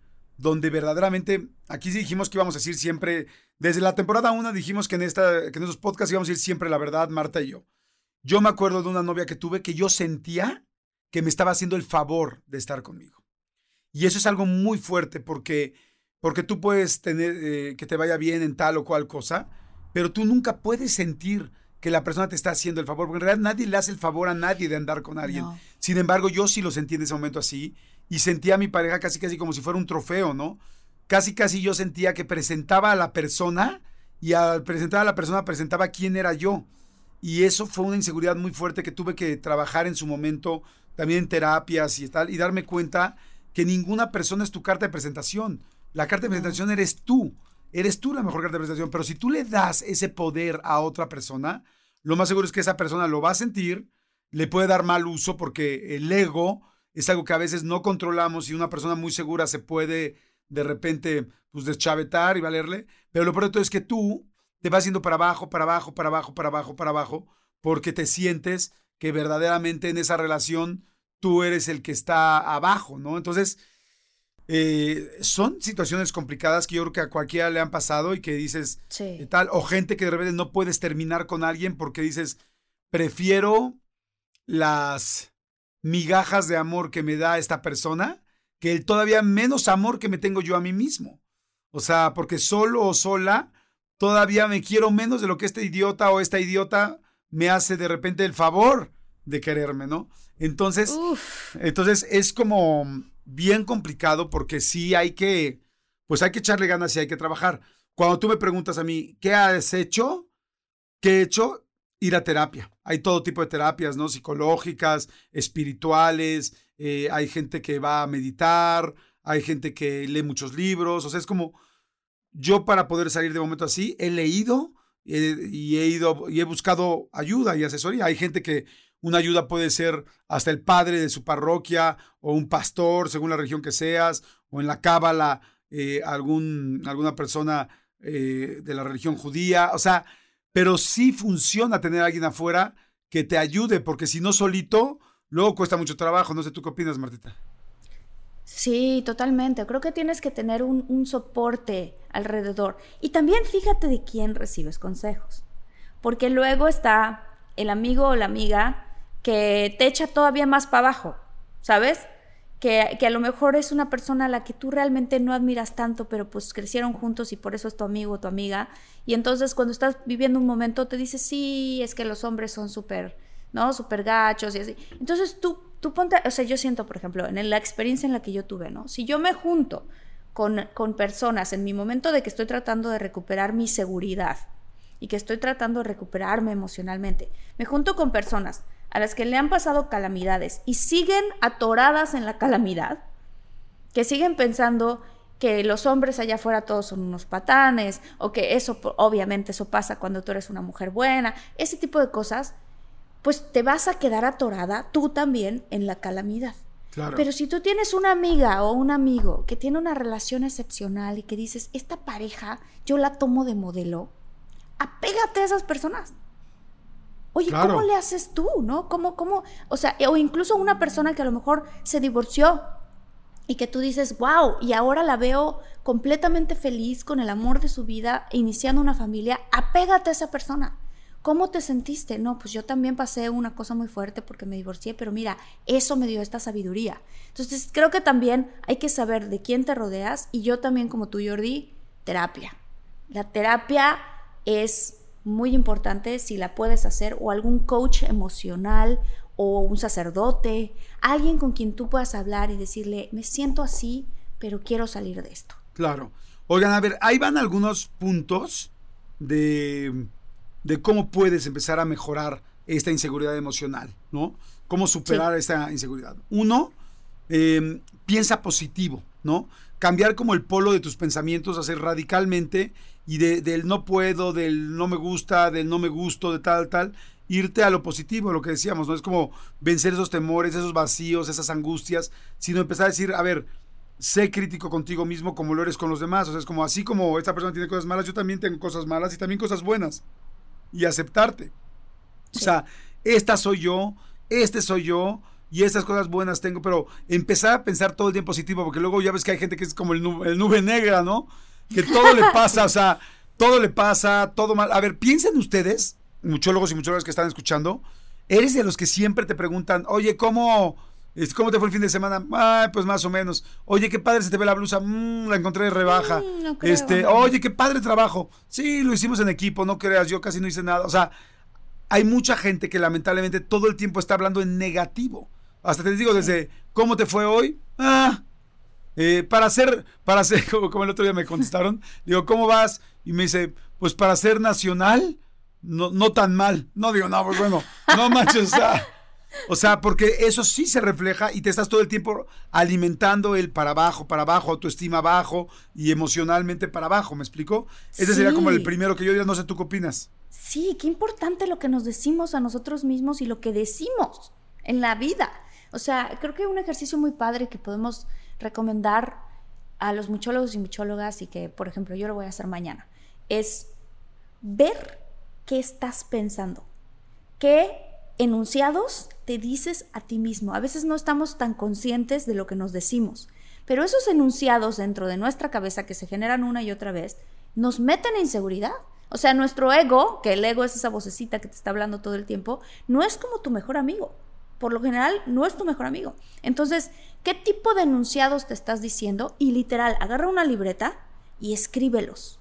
donde verdaderamente, aquí sí dijimos que íbamos a decir siempre, desde la temporada 1 dijimos que en, esta, que en estos podcasts íbamos a decir siempre la verdad, Marta y yo. Yo me acuerdo de una novia que tuve que yo sentía que me estaba haciendo el favor de estar conmigo. Y eso es algo muy fuerte porque, porque tú puedes tener eh, que te vaya bien en tal o cual cosa, pero tú nunca puedes sentir que la persona te está haciendo el favor, porque en realidad nadie le hace el favor a nadie de andar con alguien. No. Sin embargo, yo sí lo sentí en ese momento así y sentía a mi pareja casi casi como si fuera un trofeo, ¿no? Casi casi yo sentía que presentaba a la persona y al presentar a la persona presentaba quién era yo. Y eso fue una inseguridad muy fuerte que tuve que trabajar en su momento, también en terapias y tal, y darme cuenta que ninguna persona es tu carta de presentación. La carta de presentación eres tú. Eres tú la mejor carta de presentación. Pero si tú le das ese poder a otra persona, lo más seguro es que esa persona lo va a sentir, le puede dar mal uso porque el ego es algo que a veces no controlamos y una persona muy segura se puede de repente pues deschavetar y valerle. Pero lo todo es que tú te vas yendo para abajo, para abajo, para abajo, para abajo, para abajo, porque te sientes que verdaderamente en esa relación tú eres el que está abajo, ¿no? Entonces, eh, son situaciones complicadas que yo creo que a cualquiera le han pasado y que dices, Sí. eh, tal, o gente que de repente no puedes terminar con alguien porque dices, prefiero las migajas de amor que me da esta persona que el todavía menos amor que me tengo yo a mí mismo. O sea, porque solo o sola todavía me quiero menos de lo que este idiota o esta idiota me hace de repente el favor de quererme, ¿no? Entonces, Uf. entonces es como bien complicado porque sí hay que, pues hay que echarle ganas y hay que trabajar. Cuando tú me preguntas a mí, ¿qué has hecho? ¿Qué he hecho? Ir a terapia. Hay todo tipo de terapias, ¿no? Psicológicas, espirituales, eh, hay gente que va a meditar, hay gente que lee muchos libros, o sea, es como yo para poder salir de momento así, he leído eh, y he ido y he buscado ayuda y asesoría. Hay gente que una ayuda puede ser hasta el padre de su parroquia o un pastor, según la religión que seas, o en la cábala eh, algún, alguna persona de la religión judía. O sea, pero sí funciona tener a alguien afuera que te ayude, porque si no solito, luego cuesta mucho trabajo. No sé, ¿tú qué opinas, Martita? Sí, totalmente. Creo que tienes que tener un, un soporte alrededor. Y también fíjate de quién recibes consejos. Porque luego está el amigo o la amiga que te echa todavía más para abajo, ¿sabes? Que, a lo mejor es una persona a la que tú realmente no admiras tanto, pero pues crecieron juntos y por eso es tu amigo o tu amiga. Y entonces cuando estás viviendo un momento te dices, sí, es que los hombres son súper, ¿no? Súper gachos y así. Entonces tú, tú ponte, o sea, yo siento, por ejemplo, en la experiencia en la que yo tuve, ¿no? Si yo me junto con, con personas en mi momento de que estoy tratando de recuperar mi seguridad y que estoy tratando de recuperarme emocionalmente, me junto con personas a las que le han pasado calamidades y siguen atoradas en la calamidad, que siguen pensando que los hombres allá afuera todos son unos patanes, o que eso, obviamente, eso pasa cuando tú eres una mujer buena, ese tipo de cosas, pues te vas a quedar atorada tú también en la calamidad. Claro. Pero si tú tienes una amiga o un amigo que tiene una relación excepcional y que dices, esta pareja yo la tomo de modelo, apégate a esas personas. Oye, Claro. ¿cómo le haces tú, no? ¿Cómo, cómo? O sea, o incluso una persona que a lo mejor se divorció y que tú dices, wow, y ahora la veo completamente feliz con el amor de su vida, iniciando una familia, apégate a esa persona. ¿Cómo te sentiste? No, pues yo también pasé una cosa muy fuerte porque me divorcié, pero mira, eso me dio esta sabiduría. Entonces, creo que también hay que saber de quién te rodeas y yo también como tú, Jordi, terapia. La terapia es muy importante si la puedes hacer o algún coach emocional o un sacerdote, alguien con quien tú puedas hablar y decirle, me siento así, pero quiero salir de esto. Claro. Oigan, a ver, ahí van algunos puntos de, de cómo puedes empezar a mejorar esta inseguridad emocional, ¿no? Cómo superar esta inseguridad. Uno, eh, piensa positivo, ¿no? Cambiar como el polo de tus pensamientos, hacer radicalmente y de- del no puedo, del no me gusta, del no me gusto, de tal, tal, irte a lo positivo, lo que decíamos, ¿no? Es como vencer esos temores, esos vacíos, esas angustias, sino empezar a decir, a ver, sé crítico contigo mismo como lo eres con los demás. O sea, es como así como esta persona tiene cosas malas, yo también tengo cosas malas y también cosas buenas. Y aceptarte. O sea, esta soy yo, este soy yo y estas cosas buenas tengo, pero empezar a pensar todo el tiempo positivo, porque luego ya ves que hay gente que es como el nube, el nube negra, ¿no? Que todo le pasa, o sea, todo le pasa, todo mal. A ver, piensen ustedes, muchólogos y muchólogas que están escuchando, eres de los que siempre te preguntan, oye, ¿cómo, ¿cómo te fue el fin de semana? Ay, pues más o menos. Oye, qué padre se te ve la blusa, Mm, la encontré de rebaja. Mm, no creo, este, no. oye, qué padre trabajo. Sí, lo hicimos en equipo, no creas, yo casi no hice nada. O sea, hay mucha gente que lamentablemente todo el tiempo está hablando en negativo. Hasta te digo desde, ¿cómo te fue hoy? Ah, eh, para hacer, para hacer, como, el otro día me contestaron, digo, ¿cómo vas? Y me dice, pues para ser nacional, no, no tan mal. No digo, no, pues bueno, no manches, o sea, o sea, porque eso sí se refleja y te estás todo el tiempo alimentando el para abajo, para abajo, autoestima bajo y emocionalmente para abajo, ¿me explico? Ese sería como el primero que yo diría, no sé, ¿tú qué opinas? Sí, qué importante lo que nos decimos a nosotros mismos y lo que decimos en la vida. O sea, creo que un ejercicio muy padre que podemos recomendar a los muchólogos y muchólogas y que, por ejemplo, yo lo voy a hacer mañana, es ver qué estás pensando, qué enunciados te dices a ti mismo. A veces no estamos tan conscientes de lo que nos decimos, pero esos enunciados dentro de nuestra cabeza que se generan una y otra vez, nos meten en inseguridad. O sea, nuestro ego, que el ego es esa vocecita que te está hablando todo el tiempo, no es como tu mejor amigo. Por lo general, no es tu mejor amigo. Entonces, ¿qué tipo de enunciados te estás diciendo? Y literal, agarra una libreta y escríbelos.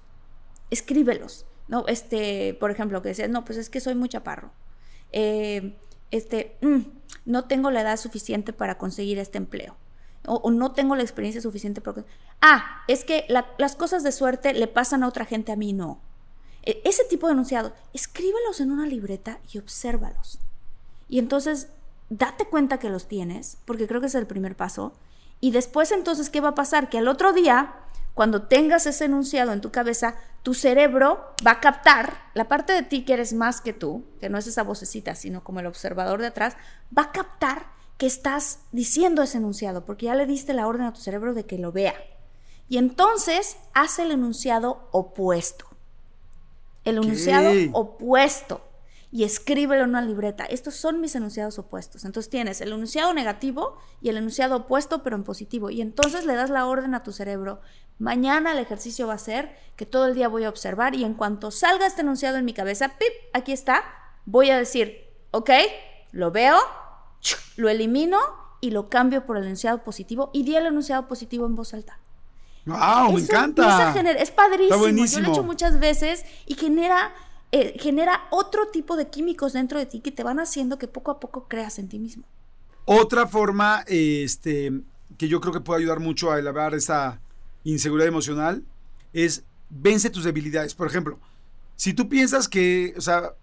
Escríbelos. No, este, por ejemplo, que decías, no, pues es que soy muy chaparro. Eh, este, mm, no tengo la edad suficiente para conseguir este empleo. O, no tengo la experiencia suficiente para... Ah, es que las cosas de suerte le pasan a otra gente, a mí no. E, ese tipo de enunciados, escríbelos en una libreta y obsérvalos. Y entonces, date cuenta que los tienes, porque creo que es el primer paso. Y después entonces, ¿qué va a pasar? Que al otro día cuando tengas ese enunciado en tu cabeza, tu cerebro va a captar la parte de ti que eres más que tú, que no es esa vocecita, sino como el observador de atrás, va a captar que estás diciendo ese enunciado, porque ya le diste la orden a tu cerebro de que lo vea. Y entonces hace el enunciado opuesto. El enunciado opuesto y escríbelo en una libreta. Estos son mis enunciados opuestos. Entonces tienes el enunciado negativo y el enunciado opuesto, pero en positivo. Y entonces le das la orden a tu cerebro. Mañana el ejercicio va a ser que todo el día voy a observar y en cuanto salga este enunciado en mi cabeza, ¡pip! Aquí está. Voy a decir, ok, lo veo, lo elimino y lo cambio por el enunciado positivo y di el enunciado positivo en voz alta. ¡Wow! me encanta. es padrísimo. Yo lo he hecho muchas veces y genera eh, genera otro tipo de químicos dentro de ti que te van haciendo que poco a poco creas en ti mismo. Otra forma este, que yo creo que puede ayudar mucho a elevar esa inseguridad emocional es vence tus debilidades. Por ejemplo, si tú piensas que, o sea,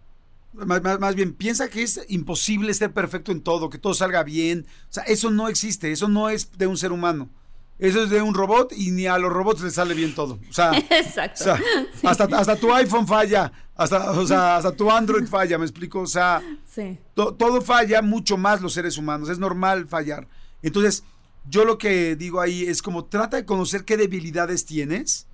más, más, bien, piensa que es imposible ser perfecto en todo, que todo salga bien. O sea, eso no existe, eso no es de un ser humano. Eso es de un robot y ni a los robots les sale bien todo. O sea, hasta, hasta, tu iPhone falla, hasta, o sea, hasta tu Android falla, ¿me explico? O sea, todo falla mucho más los seres humanos, es normal fallar. Entonces, yo lo que digo ahí es como trata de conocer qué debilidades tienes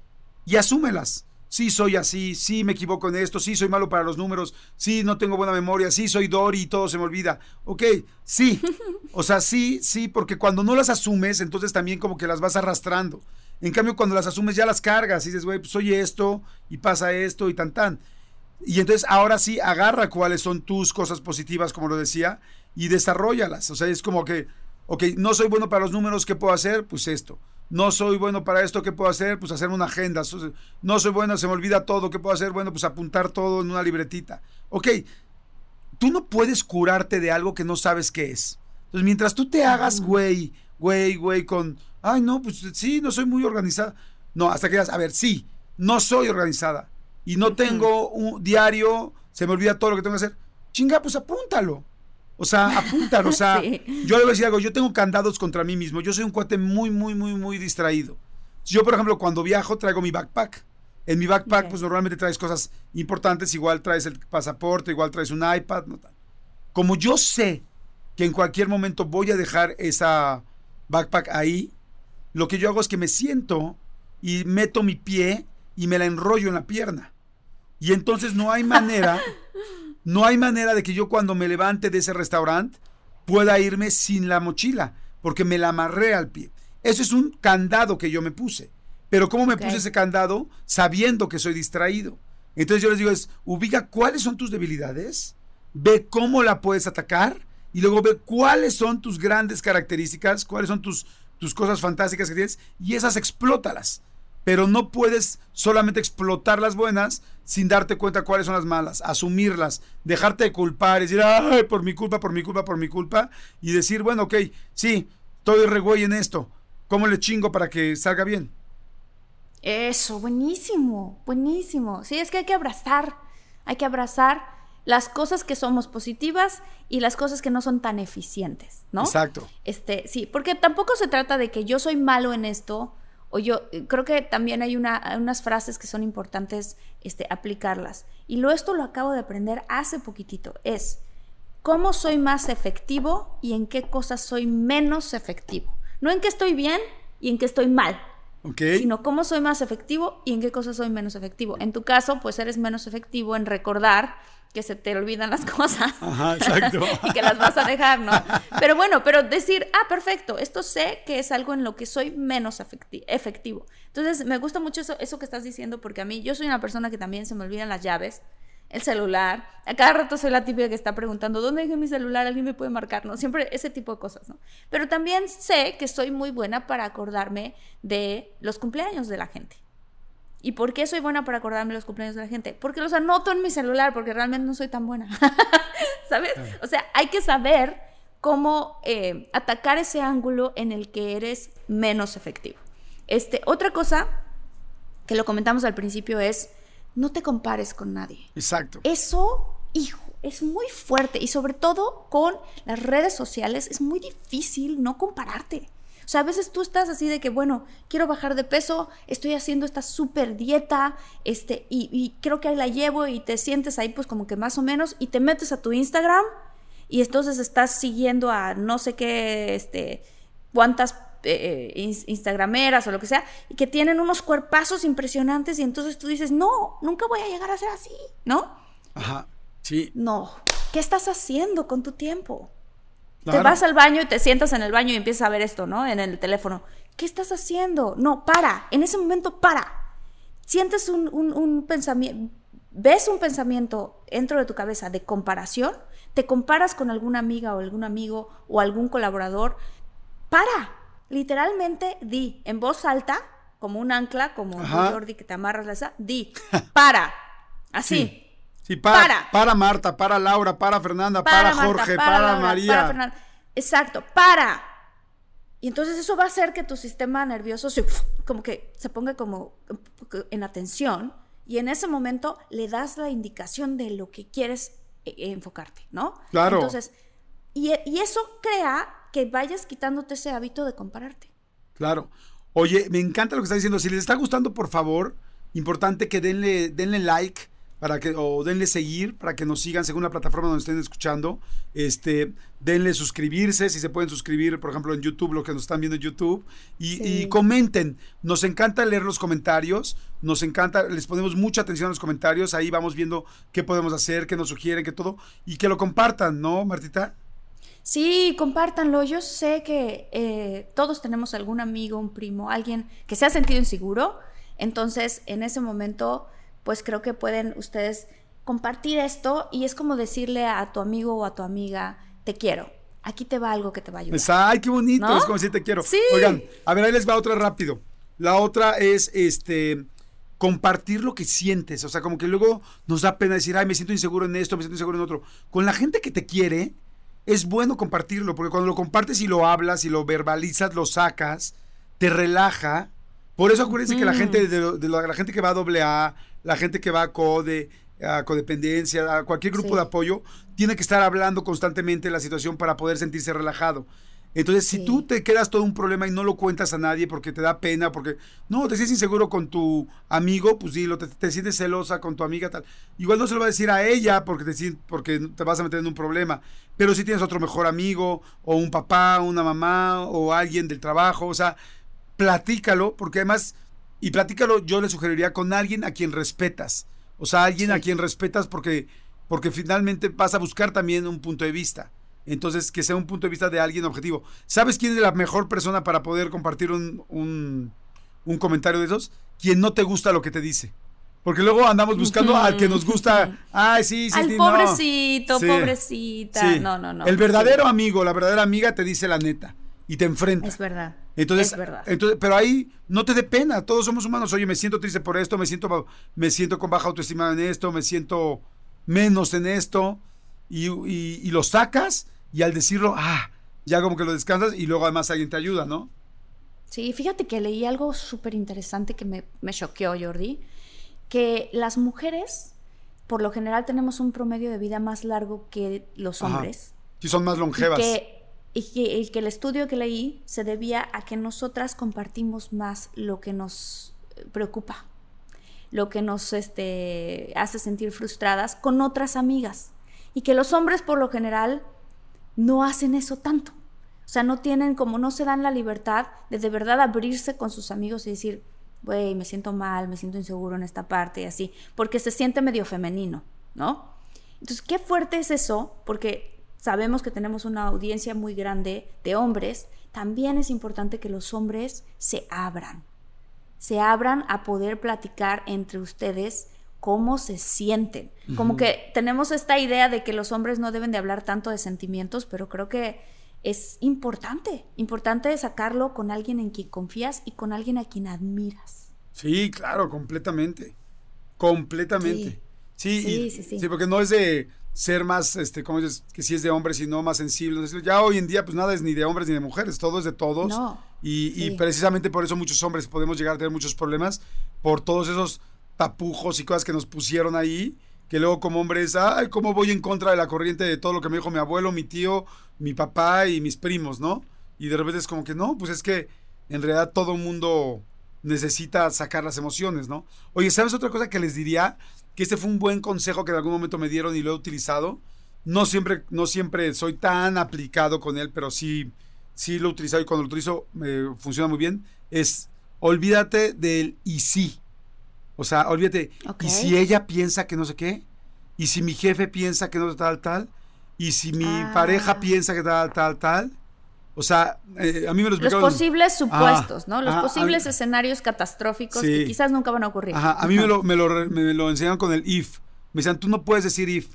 y asúmelas sí soy así, sí me equivoco en esto, sí soy malo para los números, sí no tengo buena memoria, sí soy Dory y todo se me olvida. Ok, sí. O sea, sí, sí, porque cuando no las asumes, entonces también como que las vas arrastrando. En cambio, cuando las asumes ya las cargas y dices, güey, pues soy esto y pasa esto y tan tan. Y entonces ahora sí agarra cuáles son tus cosas positivas, como lo decía, y desarrollalas. O sea, es como que, ok, no soy bueno para los números, ¿qué puedo hacer? Pues esto no soy bueno para esto, ¿qué puedo hacer? Pues hacer una agenda. No soy bueno, se me olvida todo, ¿qué puedo hacer? Bueno, pues apuntar todo en una libretita. Ok, tú no puedes curarte de algo que no sabes qué es. Entonces, mientras tú te hagas güey, güey, güey, con, ay, no, pues sí, no soy muy organizada. No, hasta que digas, a ver, sí, no soy organizada y no tengo un diario, se me olvida todo lo que tengo que hacer. Chinga, pues apúntalo. O sea, apuntan, o sea, yo le voy a decir algo, yo tengo candados contra mí mismo, yo soy un cuate muy, muy, muy, muy distraído. Yo, por ejemplo, cuando viajo traigo mi backpack. En mi backpack, pues normalmente traes cosas importantes, igual traes el pasaporte, igual traes un iPad. Como yo sé que en cualquier momento voy a dejar esa backpack ahí, lo que yo hago es que me siento y meto mi pie y me la enrollo en la pierna. Y entonces no hay manera No hay manera de que yo cuando me levante de ese restaurante pueda irme sin la mochila, porque me la amarré al pie. Eso es un candado que yo me puse. Pero ¿cómo me puse ese candado? Sabiendo que soy distraído. Entonces yo les digo es, ubica cuáles son tus debilidades, ve cómo la puedes atacar y luego ve cuáles son tus grandes características, cuáles son tus, tus cosas fantásticas que tienes y esas explótalas. Pero no puedes solamente explotar las buenas sin darte cuenta cuáles son las malas, asumirlas, dejarte de culpar, decir, ay, por mi culpa, por mi culpa, por mi culpa, y decir, bueno, ok, sí, estoy regüey en esto, ¿cómo le chingo para que salga bien? Eso, buenísimo, buenísimo. Sí, es que hay que abrazar, hay que abrazar las cosas que somos positivas y las cosas que no son tan eficientes, ¿no? Exacto. Este, sí, porque tampoco se trata de que yo soy malo en esto, o yo creo que también hay una, unas frases que son importantes este, aplicarlas. Y lo esto lo acabo de aprender hace poquitito. Es cómo soy más efectivo y en qué cosas soy menos efectivo. No en qué estoy bien y en qué estoy mal. Okay. Sino cómo soy más efectivo y en qué cosas soy menos efectivo. En tu caso, pues eres menos efectivo en recordar que se te olvidan las cosas. Ajá, exacto. y que las vas a dejar, ¿no? Pero bueno, pero decir, ah, perfecto, esto sé que es algo en lo que soy menos efectivo. Entonces, me gusta mucho eso, eso que estás diciendo, porque a mí, yo soy una persona que también se me olvidan las llaves, el celular. A cada rato soy la típica que está preguntando, ¿dónde dejé mi celular? ¿Alguien me puede marcar? ¿no? Siempre ese tipo de cosas, ¿no? Pero también sé que soy muy buena para acordarme de los cumpleaños de la gente. ¿Y por qué soy buena para acordarme los cumpleaños de la gente? Porque los anoto en mi celular, porque realmente no soy tan buena. ¿Sabes? O sea, hay que saber cómo eh, atacar ese ángulo en el que eres menos efectivo. Este, otra cosa que lo comentamos al principio es, no te compares con nadie. Exacto. Eso, hijo, es muy fuerte y sobre todo con las redes sociales es muy difícil no compararte. O sea, a veces tú estás así de que, bueno, quiero bajar de peso, estoy haciendo esta súper dieta, este, y, creo que ahí la llevo y te sientes ahí pues como que más o menos, y te metes a tu Instagram y entonces estás siguiendo a no sé qué, este, cuántas eh, instagrameras o lo que sea, y que tienen unos cuerpazos impresionantes y entonces tú dices, no, nunca voy a llegar a ser así, ¿no? Ajá, sí. No, ¿qué estás haciendo con tu tiempo? Te vas al baño y te sientas en el baño y empiezas a ver esto, ¿no? En el teléfono. ¿Qué estás haciendo? No, para. En ese momento, para. Sientes un, pensamiento, ves un pensamiento dentro de tu cabeza de comparación, te comparas con alguna amiga o algún amigo o algún colaborador, para. Literalmente di en voz alta, como un ancla, como Jordi que te amarras la esa, di, para. Así. Sí, para, para. Marta, para Laura, para Fernanda, para, Jorge, para, María. Exacto, para. Y entonces eso va a hacer que tu sistema nervioso se, como que se ponga como en atención y en ese momento le das la indicación de lo que quieres eh, enfocarte, ¿no? Claro. Entonces, y, y eso crea que vayas quitándote ese hábito de compararte. Claro. Oye, me encanta lo que está diciendo. Si les está gustando, por favor, importante que denle, denle like para que, o denle seguir para que nos sigan según la plataforma donde estén escuchando. Este, denle suscribirse, si se pueden suscribir, por ejemplo, en YouTube, lo que nos están viendo en YouTube. Y, comenten. Nos encanta leer los comentarios. Nos encanta, les ponemos mucha atención a los comentarios. Ahí vamos viendo qué podemos hacer, qué nos sugieren, qué todo. Y que lo compartan, ¿no, Martita? Sí, compártanlo. Yo sé que eh, todos tenemos algún amigo, un primo, alguien que se ha sentido inseguro. Entonces, en ese momento pues creo que pueden ustedes compartir esto y es como decirle a tu amigo o a tu amiga, te quiero. Aquí te va algo que te va a ayudar. ay, qué bonito, es como decir te quiero. Sí. Oigan, a ver, ahí les va otra rápido. La otra es este compartir lo que sientes, o sea, como que luego nos da pena decir, ay, me siento inseguro en esto, me siento inseguro en otro. Con la gente que te quiere, es bueno compartirlo, porque cuando lo compartes y lo hablas y lo verbalizas, lo sacas, te relaja. Por eso acuérdense que la gente de, la gente que va a doble A, la gente que va a CODE, a codependencia, a cualquier grupo de apoyo, tiene que estar hablando constantemente de la situación para poder sentirse relajado. Entonces, si tú te quedas todo un problema y no lo cuentas a nadie porque te da pena, porque no, te sientes inseguro con tu amigo, pues dilo, te, te sientes celosa con tu amiga, tal. Igual no se lo va a decir a ella porque te, porque te vas a meter en un problema. Pero si tienes otro mejor amigo, o un papá, una mamá, o alguien del trabajo, o sea, platícalo, porque además y platícalo, yo le sugeriría con alguien a quien respetas. O sea, alguien a quien respetas porque, porque finalmente vas a buscar también un punto de vista. Entonces, que sea un punto de vista de alguien objetivo. ¿Sabes quién es la mejor persona para poder compartir un, un, comentario de esos? Quien no te gusta lo que te dice. Porque luego andamos buscando al que nos gusta. Ay, sí, sí, sí. Pobrecito, pobrecita. No, no, no. El verdadero amigo, la verdadera amiga te dice la neta. Y te enfrenta. Es verdad. Entonces, es verdad. entonces, pero ahí no te dé pena, todos somos humanos. Oye, me siento triste por esto, me siento, me siento con baja autoestima en esto, me siento menos en esto, y, y lo sacas, y al decirlo, ah, ya como que lo descansas, y luego además alguien te ayuda, ¿no? Sí, fíjate que leí algo súper interesante que me, me choqueó, Jordi, que las mujeres, por lo general, tenemos un promedio de vida más largo que los Ajá. hombres. Sí, son más longevas. Que, y que- y que el estudio que leí se debía a que nosotras compartimos más lo que nos preocupa, lo que nos este, hace sentir frustradas con otras amigas. Y que los hombres por lo general no hacen eso tanto. O sea, no tienen, como no se dan la libertad de de verdad abrirse con sus amigos y decir, güey, me siento mal, me siento inseguro en esta parte y así, porque se siente medio femenino, ¿no? Entonces, qué fuerte es eso, porque sabemos que tenemos una audiencia muy grande de hombres, también es importante que los hombres se abran, se abran a poder platicar entre ustedes cómo se sienten. Como que tenemos esta idea de que los hombres no deben de hablar tanto de sentimientos, pero creo que es importante, importante sacarlo con alguien en quien confías y con alguien a quien admiras. Sí, claro, completamente. Completamente. Sí, Sí, y- sí, sí. porque no es de ser más, este, como dices, que sí es de hombres, sino más sensible. Ya hoy en día, pues nada es ni de hombres ni de mujeres, todo es de todos. No, y, y precisamente por eso muchos hombres podemos llegar a tener muchos problemas, por todos esos tapujos y cosas que nos pusieron ahí, que luego como hombres, ay, ¿cómo voy en contra de la corriente de todo lo que me dijo mi abuelo, mi tío, mi papá y mis primos, ¿no? Y de repente es como que no, pues es que en realidad todo el mundo necesita sacar las emociones, ¿no? Oye, ¿sabes otra cosa que les diría? Que este fue un buen consejo que en algún momento me dieron y lo he utilizado. No siempre, no siempre soy tan aplicado con él, pero sí, sí lo he utilizado y cuando lo utilizo me funciona muy bien. Es olvídate del y sí. O sea, olvídate. Y si ella piensa que no sé qué, y si mi jefe piensa que no sé tal, tal, y si mi Ah. pareja piensa que tal, tal, tal. O sea, eh, a mí me lo Los explicaron. posibles supuestos, ¿no? Los posibles mí- escenarios catastróficos Sí. que quizás nunca van a ocurrir. Ajá, a mí me lo, me, lo, me lo enseñaron con el if. Me decían, tú no puedes decir if.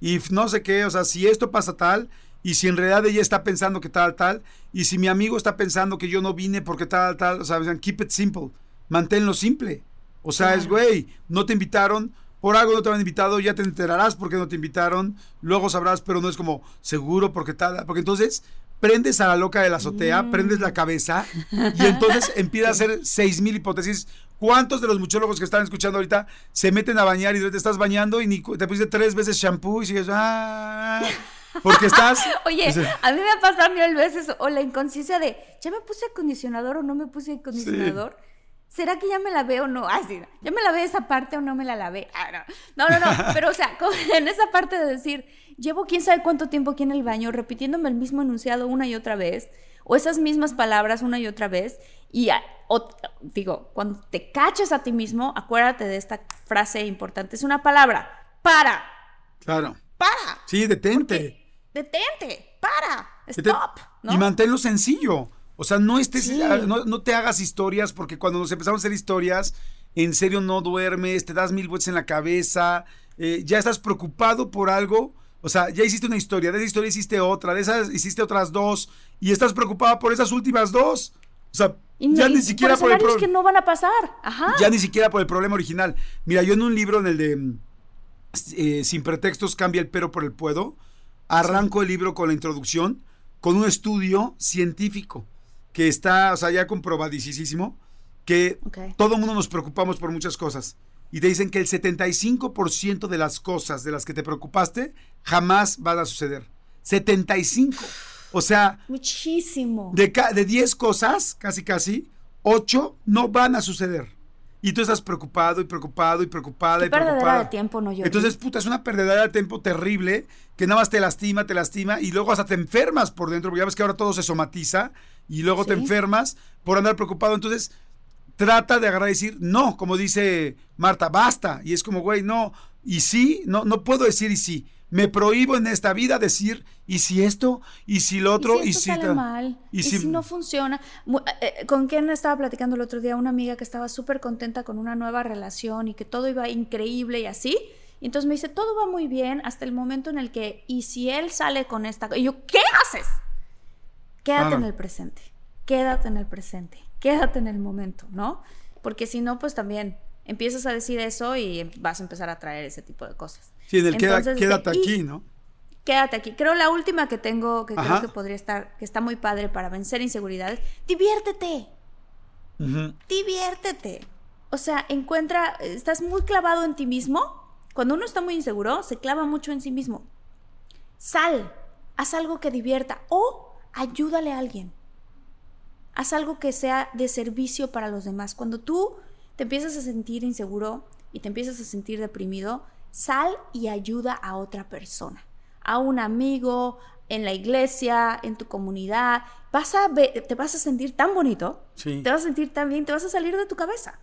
If no sé qué, o sea, si esto pasa tal, y si en realidad ella está pensando que tal, tal, y si mi amigo está pensando que yo no vine porque tal, tal, o sea, me decían, keep it simple, manténlo simple. O sea, es, güey, no te invitaron, por algo no te han invitado, ya te enterarás porque no te invitaron, luego sabrás, pero no es como seguro porque tal, porque entonces prendes a la loca de la azotea, Mm. prendes la cabeza y entonces empieza a hacer seis mil hipótesis. ¿Cuántos de los muchólogos que están escuchando ahorita se meten a bañar y te estás bañando y ni te pusiste tres veces shampoo y sigues, ah, porque estás... Oye, a mí me ha pasado mil veces, o la inconsciencia de, ¿ya me puse acondicionador o no me puse acondicionador? ¿Será que ya me lavé o no? Ah, sí, ¿ya me lavé esa parte o no me la lavé? Ah, no. No, no, no, pero o sea, en esa parte de decir, llevo quién sabe cuánto tiempo aquí en el baño repitiéndome el mismo enunciado una y otra vez, o esas mismas palabras una y otra vez, y o- digo, cuando te caches a ti mismo, acuérdate de esta frase importante, es una palabra, para, claro. para. Sí, detente. Detente, para, Detente. stop, ¿no? Y manténlo sencillo. O sea, no estés, Sí. no, no te hagas historias, porque cuando nos empezamos a hacer historias, en serio no duermes, te das mil vueltas en la cabeza, eh, ya estás preocupado por algo. O sea, ya hiciste una historia, de esa historia hiciste otra, de esas hiciste otras dos, y estás preocupada por esas últimas dos. O sea, Y ya y ni siquiera por por el escenarios pro- que no van a pasar. Ajá. ya ni siquiera por el problema original. Mira, yo en un libro en el de mm, eh, Sin pretextos cambia el pero por el puedo, arranco el libro con la introducción, con un estudio científico que está, o sea, ya comprobadísimo, que todo el mundo nos preocupamos por muchas cosas. Y te dicen que el 75% de las cosas de las que te preocupaste jamás van a suceder. 75. O sea, Muchísimo. de, de 10 cosas, casi casi, 8 no van a suceder. Y tú estás preocupado y preocupado y preocupada Qué y perdedera preocupada. de tiempo, ¿no, Jordi? Entonces, puta, es una perdedera de tiempo terrible que nada más te lastima, te lastima y luego hasta te enfermas por dentro, porque ya ves que ahora todo se somatiza y luego te enfermas por andar preocupado. Entonces, trata de agarrar y decir, no, como dice Marta, basta. Y es como, güey, no. Y sí, no, no puedo decir y sí. Me prohíbo en esta vida decir, y si esto, y si lo otro, y y si si, esto sale ta- mal, y y, si- si... no funciona. Eh, eh, ¿Con quién estaba platicando el otro día? Una amiga que estaba súper contenta con una nueva relación y que todo iba increíble y así. Y entonces me dice, todo va muy bien hasta el momento en el que, ¿y si él sale con esta? co-?" Y yo, ¿qué haces? Quédate Claro. en el presente, quédate en el presente, quédate en el momento, ¿no? Porque si no, pues también empiezas a decir eso y vas a empezar a traer ese tipo de cosas. Sí, en el queda- Entonces, quédate aquí, ¿no? Quédate aquí. Creo la última que tengo, que Ajá. creo que podría estar, que está muy padre para vencer inseguridades, diviértete, diviértete. O sea, encuentra, estás muy clavado en ti mismo. Cuando uno está muy inseguro, se clava mucho en sí mismo. Sal, haz algo que divierta o ayúdale a alguien. Haz algo que sea de servicio para los demás. Cuando tú te empiezas a sentir inseguro y te empiezas a sentir deprimido, sal y ayuda a otra persona, a un amigo, en la iglesia, en tu comunidad. Vas a te vas a sentir tan bonito, Sí. te vas a sentir tan bien, te vas a salir de tu cabeza.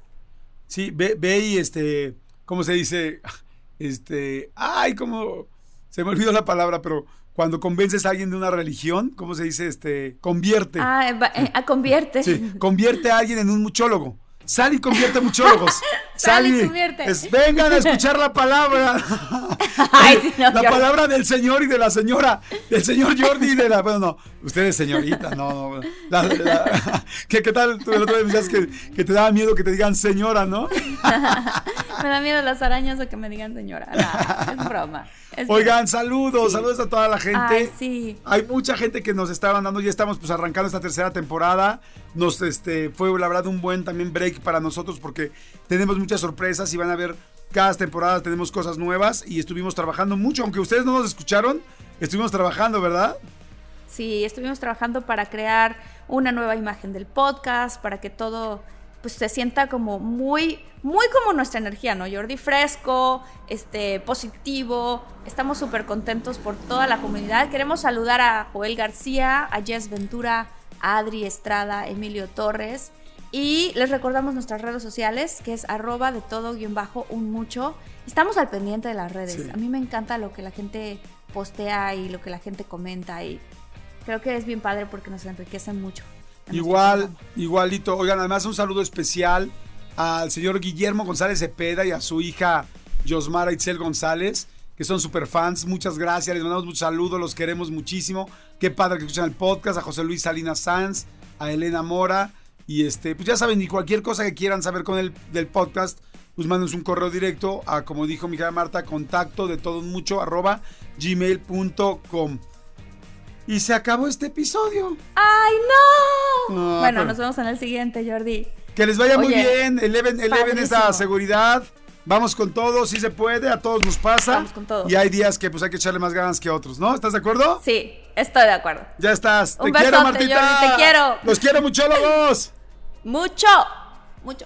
Sí, ve, ve y este, ¿cómo se dice? Este, ay, como, se me olvidó la palabra, pero cuando convences a alguien de una religión, ¿cómo se dice? Este, convierte. Ah, eh, eh, ah, convierte. Sí, convierte a alguien en un muchólogo. Sal y convierte muchólogos. Sal y convierte. es- vengan a escuchar la palabra. Ay, sí, no, la palabra del señor y de la señora. Del señor Jordi y de la. Bueno, no. Usted es señorita, no. no, la- la- ¿qué, qué tal? Tú el otro día me decías que, que te daba miedo que te digan señora, ¿no? Me da miedo las arañas o que me digan señora. No, es broma. Es Oigan, saludos, Sí. saludos a toda la gente. Ay, sí. Hay mucha gente que nos está mandando, ya estamos pues arrancando esta tercera temporada. Nos este fue la verdad un buen también break para nosotros porque tenemos muchas sorpresas y van a ver cada temporada tenemos cosas nuevas y estuvimos trabajando mucho, aunque ustedes no nos escucharon, estuvimos trabajando, ¿verdad? Sí, estuvimos trabajando para crear una nueva imagen del podcast, para que todo pues se sienta como muy, muy como nuestra energía, ¿no? Jordi fresco, este, positivo. Estamos súper contentos por toda la comunidad. Queremos saludar a Joel García, a Jess Ventura, a Adri Estrada, Emilio Torres. Y les recordamos nuestras redes sociales, que es arroba de todo guion bajo un mucho. Estamos al pendiente de las redes. Sí. A mí me encanta lo que la gente postea y lo que la gente comenta y creo que es bien padre porque nos enriquece mucho. Nuestro Igual, igualito. Oigan, además un saludo especial al señor Guillermo González Cepeda y a su hija Yosmara Itzel González, que son super fans. Muchas gracias, les mandamos muchos saludos, los queremos muchísimo. Qué padre que escuchan el podcast, a José Luis Salinas Sanz, a Elena Mora. Y este, pues ya saben, y cualquier cosa que quieran saber con el del podcast, pues mándenos un correo directo a, como dijo mi hija Marta, contacto de todo mucho arroba gmail.com. Y se acabó este episodio. ¡Ay, no! Bueno, pero- nos vemos en el siguiente, Jordi. Que les vaya muy bien, eleven, eleven esa seguridad. Vamos con todo, si se puede, a todos nos pasa. Vamos con todo. Y hay días que pues hay que echarle más ganas que otros, ¿no? ¿Estás de acuerdo? Sí, estoy de acuerdo. Ya estás. Un te quiero, Martita. Jordi, te quiero. Los quiero muchólogos. Mucho, mucho.